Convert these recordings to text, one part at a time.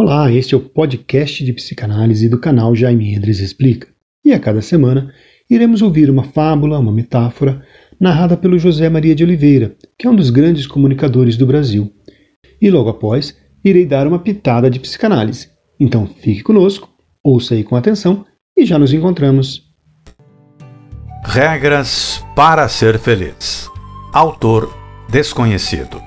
Olá, este é o podcast de psicanálise do canal Jaime Endres Explica. E a cada semana iremos ouvir uma fábula, uma metáfora, narrada pelo José Maria de Oliveira, que é um dos grandes comunicadores do Brasil. E logo após, irei dar uma pitada de psicanálise. Então fique conosco, ouça aí com atenção e já nos encontramos. Regras para ser feliz. Autor desconhecido.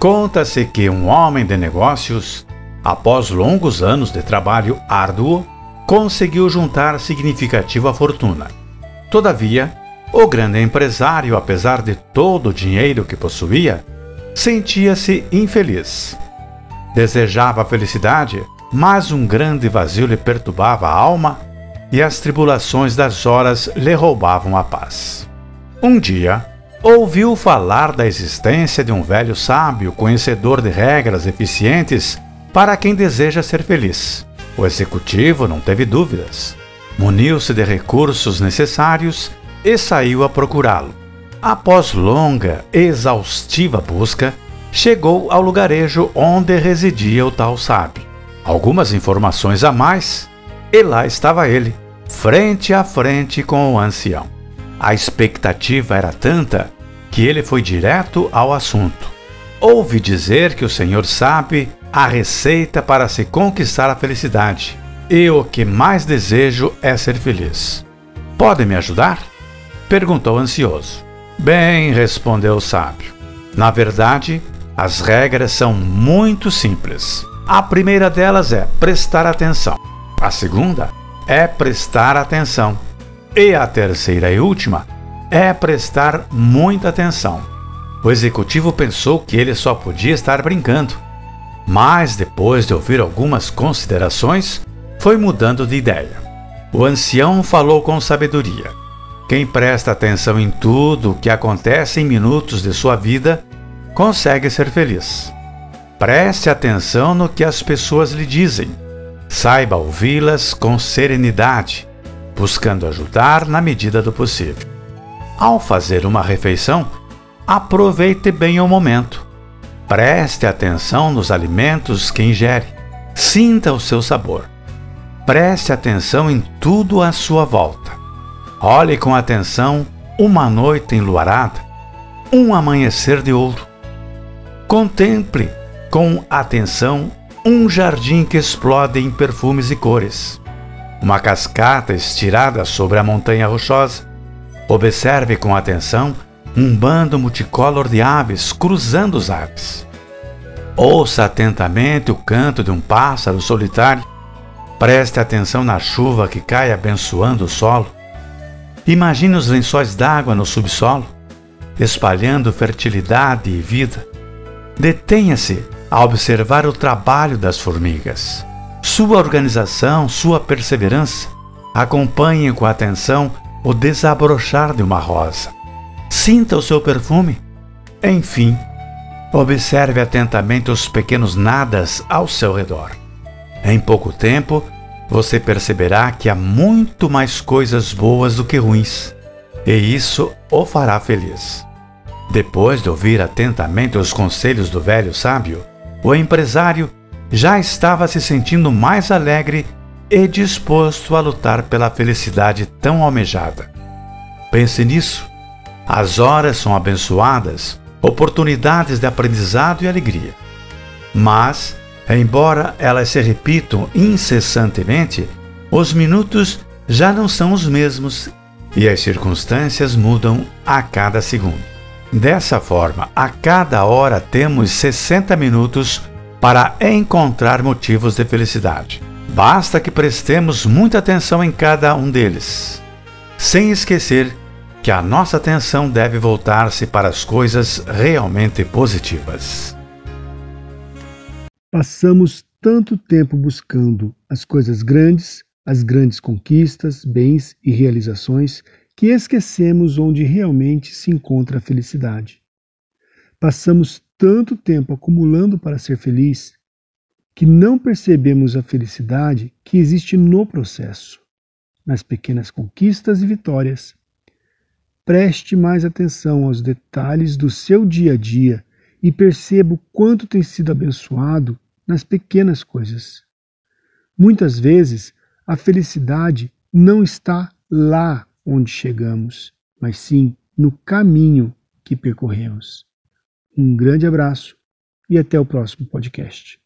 Conta-se que um homem de negócios após longos anos de trabalho árduo, conseguiu juntar significativa fortuna. Todavia, o grande empresário, apesar de todo o dinheiro que possuía, sentia-se infeliz. Desejava a felicidade, mas um grande vazio lhe perturbava a alma e as tribulações das horas lhe roubavam a paz. Um dia, ouviu falar da existência de um velho sábio, conhecedor de regras eficientes para quem deseja ser feliz. O executivo não teve dúvidas. Muniu-se de recursos necessários e saiu a procurá-lo. Após longa, exaustiva busca, chegou ao lugarejo onde residia o tal sábio. Algumas informações a mais, e lá estava ele, frente a frente com o ancião. A expectativa era tanta que ele foi direto ao assunto. Ouvi dizer que o senhor sabe a receita para se conquistar a felicidade. E o que mais desejo é ser feliz. Pode me ajudar? Perguntou ansioso. Bem, respondeu o sábio. Na verdade, as regras são muito simples. A primeira delas é prestar atenção. A segunda é prestar atenção. E a terceira e última é prestar muita atenção. O executivo pensou que ele só podia estar brincando mas depois de ouvir algumas considerações, foi mudando de ideia. O ancião falou com sabedoria. Quem presta atenção em tudo o que acontece em minutos de sua vida consegue ser feliz. Preste atenção no que as pessoas lhe dizem. Saiba ouvi-las com serenidade, buscando ajudar na medida do possível. Ao fazer uma refeição, aproveite bem o momento Preste atenção nos alimentos que ingere. Sinta o seu sabor. Preste atenção em tudo à sua volta. Olhe com atenção uma noite enluarada, um amanhecer de ouro. Contemple com atenção um jardim que explode em perfumes e cores, uma cascata estirada sobre a montanha rochosa. Observe com atenção um bando multicolor de aves cruzando os ares. Ouça atentamente o canto de um pássaro solitário. Preste atenção na chuva que cai abençoando o solo. Imagine os lençóis d'água no subsolo, espalhando fertilidade e vida. Detenha-se a observar o trabalho das formigas. Sua organização, sua perseverança. Acompanhe com atenção o desabrochar de uma rosa Sinta o seu perfume. Enfim, observe atentamente os pequenos nadas ao seu redor. Em pouco tempo, você perceberá que há muito mais coisas boas do que ruins, e isso o fará feliz. Depois de ouvir atentamente os conselhos do velho sábio, o empresário já estava se sentindo mais alegre e disposto a lutar pela felicidade tão almejada. Pense nisso as horas são abençoadas, oportunidades de aprendizado e alegria. Mas, embora elas se repitam incessantemente, os minutos já não são os mesmos e as circunstâncias mudam a cada segundo. Dessa forma, a cada hora temos 60 minutos para encontrar motivos de felicidade. Basta que prestemos muita atenção em cada um deles, sem esquecer que a nossa atenção deve voltar-se para as coisas realmente positivas. Passamos tanto tempo buscando as coisas grandes, as grandes conquistas, bens e realizações, que esquecemos onde realmente se encontra a felicidade. Passamos tanto tempo acumulando para ser feliz que não percebemos a felicidade que existe no processo, nas pequenas conquistas e vitórias Preste mais atenção aos detalhes do seu dia a dia e perceba o quanto tem sido abençoado nas pequenas coisas. Muitas vezes, a felicidade não está lá onde chegamos, mas sim no caminho que percorremos. Um grande abraço e até o próximo podcast.